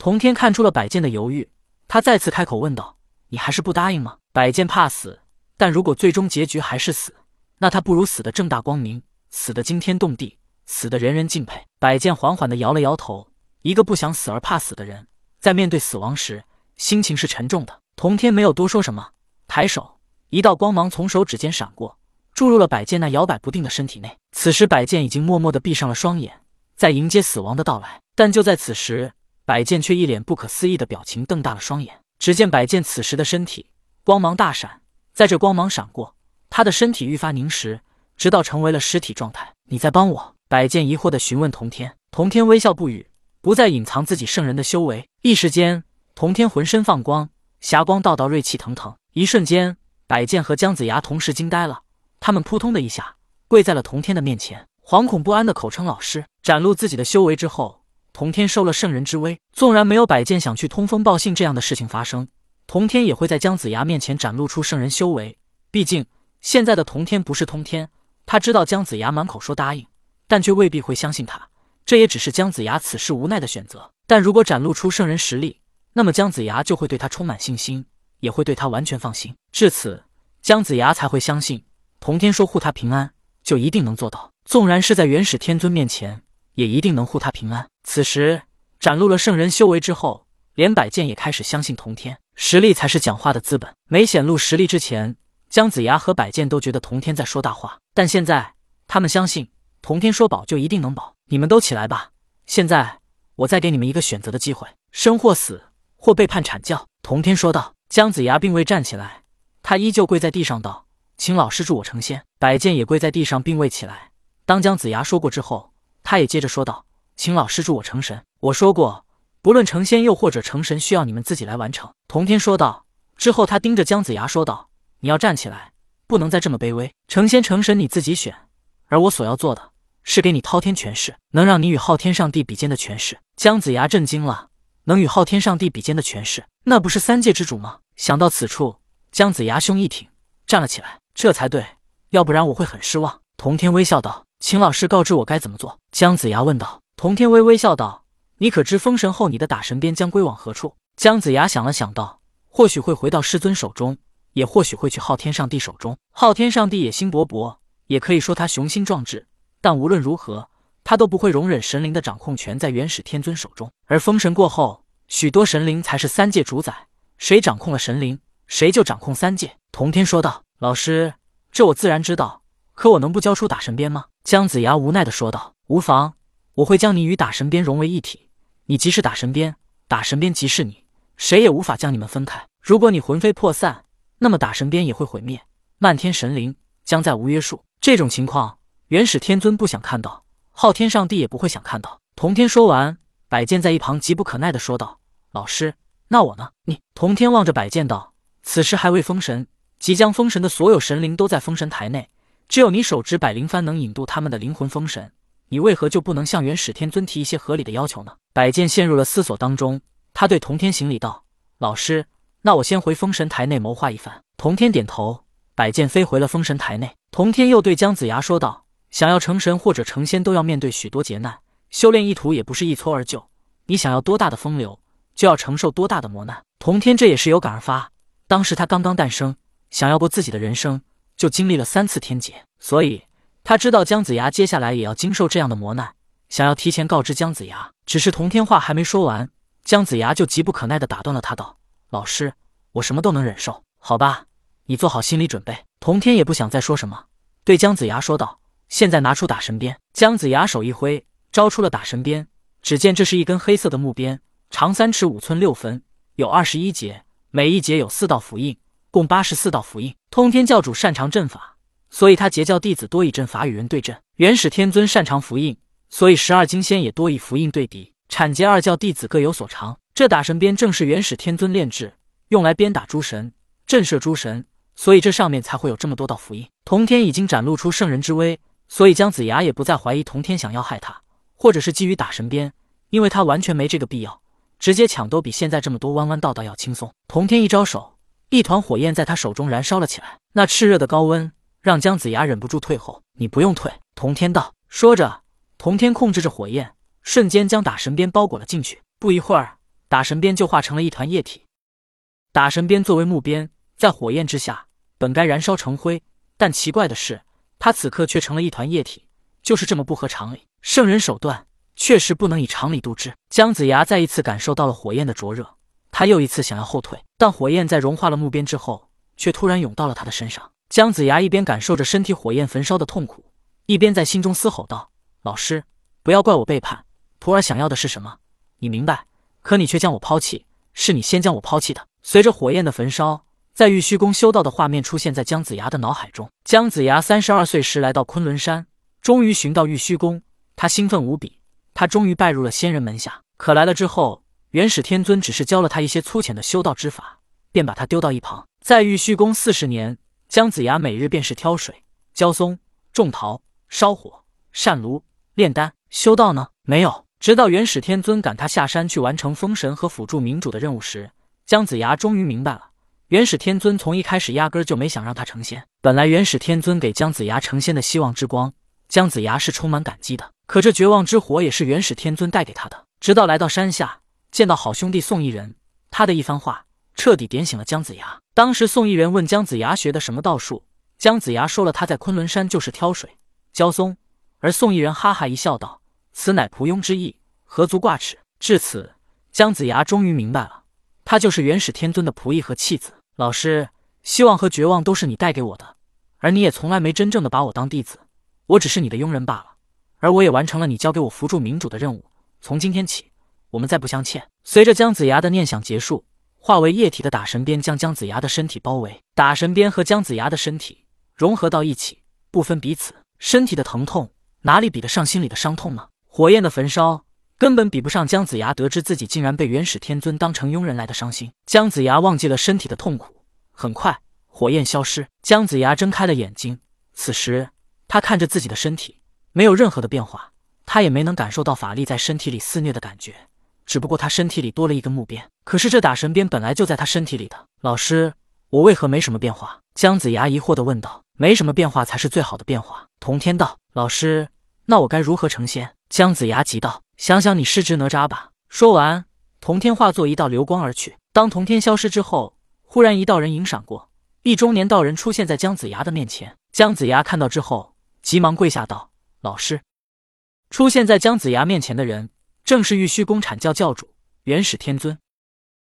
童天看出了百剑的犹豫，他再次开口问道：“你还是不答应吗？”百剑怕死，但如果最终结局还是死，那他不如死的正大光明，死的惊天动地，死的人人敬佩。百剑缓缓的摇了摇头，一个不想死而怕死的人，在面对死亡时，心情是沉重的。童天没有多说什么，抬手，一道光芒从手指间闪过，注入了百剑那摇摆不定的身体内。此时，百剑已经默默的闭上了双眼，在迎接死亡的到来。但就在此时，百剑却一脸不可思议的表情，瞪大了双眼。只见百剑此时的身体光芒大闪，在这光芒闪过，他的身体愈发凝实，直到成为了尸体状态。你在帮我？百剑疑惑的询问童天。童天微笑不语，不再隐藏自己圣人的修为。一时间，童天浑身放光，霞光道道，锐气腾腾。一瞬间，百剑和姜子牙同时惊呆了，他们扑通的一下跪在了童天的面前，惶恐不安的口称老师，展露自己的修为之后。童天受了圣人之威，纵然没有摆剑想去通风报信这样的事情发生，童天也会在姜子牙面前展露出圣人修为。毕竟现在的童天不是通天，他知道姜子牙满口说答应，但却未必会相信他。这也只是姜子牙此时无奈的选择。但如果展露出圣人实力，那么姜子牙就会对他充满信心，也会对他完全放心。至此，姜子牙才会相信童天说护他平安就一定能做到，纵然是在元始天尊面前。也一定能护他平安。此时展露了圣人修为之后，连百剑也开始相信童天实力才是讲话的资本。没显露实力之前，姜子牙和百剑都觉得童天在说大话，但现在他们相信童天说保就一定能保。你们都起来吧，现在我再给你们一个选择的机会：生或死，或背叛阐教。童天说道。姜子牙并未站起来，他依旧跪在地上道：“请老师助我成仙。”百剑也跪在地上并未起来。当姜子牙说过之后。他也接着说道：“请老师助我成神。我说过，不论成仙又或者成神，需要你们自己来完成。”童天说道。之后，他盯着姜子牙说道：“你要站起来，不能再这么卑微。成仙成神你自己选，而我所要做的是给你滔天权势，能让你与昊天上帝比肩的权势。”姜子牙震惊了：“能与昊天上帝比肩的权势，那不是三界之主吗？”想到此处，姜子牙胸一挺，站了起来：“这才对，要不然我会很失望。”童天微笑道。请老师告知我该怎么做。”姜子牙问道。童天微微笑道：“你可知封神后你的打神鞭将归往何处？”姜子牙想了想道：“或许会回到师尊手中，也或许会去昊天上帝手中。昊天上帝野心勃勃，也可以说他雄心壮志。但无论如何，他都不会容忍神灵的掌控权在元始天尊手中。而封神过后，许多神灵才是三界主宰，谁掌控了神灵，谁就掌控三界。”童天说道：“老师，这我自然知道。”可我能不交出打神鞭吗？姜子牙无奈的说道。无妨，我会将你与打神鞭融为一体。你即是打神鞭，打神鞭即是你，谁也无法将你们分开。如果你魂飞魄散，那么打神鞭也会毁灭，漫天神灵将再无约束。这种情况，元始天尊不想看到，昊天上帝也不会想看到。童天说完，百剑在一旁急不可耐的说道：“老师，那我呢？”你童天望着百剑道：“此时还未封神，即将封神的所有神灵都在封神台内。”只有你手执百灵幡能引渡他们的灵魂封神，你为何就不能向元始天尊提一些合理的要求呢？百剑陷入了思索当中，他对童天行礼道：“老师，那我先回封神台内谋划一番。”童天点头，百剑飞回了封神台内。童天又对姜子牙说道：“想要成神或者成仙，都要面对许多劫难，修炼一途也不是一蹴而就。你想要多大的风流，就要承受多大的磨难。”童天这也是有感而发，当时他刚刚诞生，想要过自己的人生。就经历了三次天劫，所以他知道姜子牙接下来也要经受这样的磨难，想要提前告知姜子牙。只是童天话还没说完，姜子牙就急不可耐地打断了他，道：“老师，我什么都能忍受，好吧？你做好心理准备。”童天也不想再说什么，对姜子牙说道：“现在拿出打神鞭。”姜子牙手一挥，招出了打神鞭。只见这是一根黑色的木鞭，长三尺五寸六分，有二十一节，每一节有四道符印。共八十四道符印。通天教主擅长阵法，所以他结教弟子多以阵法与人对阵。元始天尊擅长符印，所以十二金仙也多以符印对敌。阐劫二教弟子各有所长。这打神鞭正是元始天尊炼制，用来鞭打诸神、震慑诸神，所以这上面才会有这么多道符印。童天已经展露出圣人之威，所以姜子牙也不再怀疑童天想要害他，或者是基于打神鞭，因为他完全没这个必要，直接抢都比现在这么多弯弯道道要轻松。童天一招手。一团火焰在他手中燃烧了起来，那炽热的高温让姜子牙忍不住退后。你不用退，童天道。说着，童天控制着火焰，瞬间将打神鞭包裹了进去。不一会儿，打神鞭就化成了一团液体。打神鞭作为木鞭，在火焰之下本该燃烧成灰，但奇怪的是，它此刻却成了一团液体，就是这么不合常理。圣人手段确实不能以常理度之。姜子牙再一次感受到了火焰的灼热，他又一次想要后退，但火焰在融化了木鞭之后，却突然涌到了他的身上。姜子牙一边感受着身体火焰焚烧的痛苦，一边在心中嘶吼道：“老师，不要怪我背叛，徒儿想要的是什么，你明白？可你却将我抛弃，是你先将我抛弃的。”随着火焰的焚烧，在玉虚宫修道的画面出现在姜子牙的脑海中。姜子牙三十二岁时来到昆仑山，终于寻到玉虚宫。他兴奋无比，他终于拜入了仙人门下。可来了之后，元始天尊只是教了他一些粗浅的修道之法，便把他丢到一旁。在玉虚宫四十年，姜子牙每日便是挑水、浇松、种桃、烧火、扇炉、炼丹。修道呢？没有。直到元始天尊赶他下山去完成封神和辅助明主的任务时，姜子牙终于明白了，元始天尊从一开始压根就没想让他成仙。本来元始天尊给姜子牙成仙的希望之光，姜子牙是充满感激的。可这绝望之火也是元始天尊带给他的。直到来到山下，见到好兄弟宋一人，他的一番话彻底点醒了姜子牙。当时宋一人问姜子牙学的什么道术，姜子牙说了他在昆仑山就是挑水、浇松，而宋一人哈哈一笑道：“此乃仆庸之意，何足挂齿。”至此，姜子牙终于明白了，他就是元始天尊的仆役和弃子。老师，希望和绝望都是你带给我的，而你也从来没真正的把我当弟子，我只是你的佣人罢了。而我也完成了你交给我扶助明主的任务，从今天起，我们再不相欠。随着姜子牙的念想结束，化为液体的打神鞭将姜子牙的身体包围，打神鞭和姜子牙的身体融合到一起，不分彼此。身体的疼痛哪里比得上心里的伤痛呢？火焰的焚烧根本比不上姜子牙得知自己竟然被元始天尊当成佣人来的伤心。姜子牙忘记了身体的痛苦，很快火焰消失，姜子牙睁开了眼睛。此时他看着自己的身体。没有任何的变化，他也没能感受到法力在身体里肆虐的感觉。只不过他身体里多了一根木鞭，可是这打神鞭本来就在他身体里的。老师，我为何没什么变化？姜子牙疑惑的问道。没什么变化才是最好的变化。童天道。老师，那我该如何成仙？姜子牙急道。想想你师侄哪吒吧。说完，童天化作一道流光而去。当童天消失之后，忽然一道人影闪过，一中年道人出现在姜子牙的面前。姜子牙看到之后，急忙跪下道。老师，出现在姜子牙面前的人，正是玉虚宫阐教教主元始天尊。